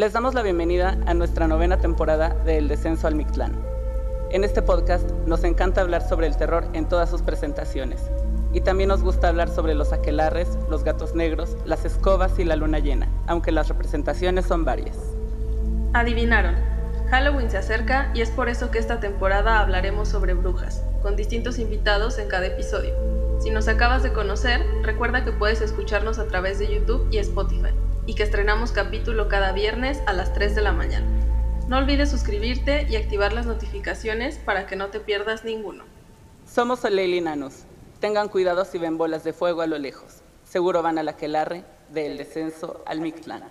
Les damos la bienvenida a nuestra novena temporada de El Descenso al Mictlán. En este podcast nos encanta hablar sobre el terror en todas sus presentaciones. Y también nos gusta hablar sobre los aquelarres, los gatos negros, las escobas y la luna llena, aunque las representaciones son varias. Adivinaron. Halloween se acerca y es por eso que esta temporada hablaremos sobre brujas, con distintos invitados en cada episodio. Si nos acabas de conocer, recuerda que puedes escucharnos a través de YouTube y Spotify, y que estrenamos capítulo cada viernes a las 3 de la mañana. No olvides suscribirte y activar las notificaciones para que no te pierdas ninguno. Somos Oleli Nanos. Tengan cuidado si ven bolas de fuego a lo lejos. Seguro van a la quelarre del descenso al Mictlán.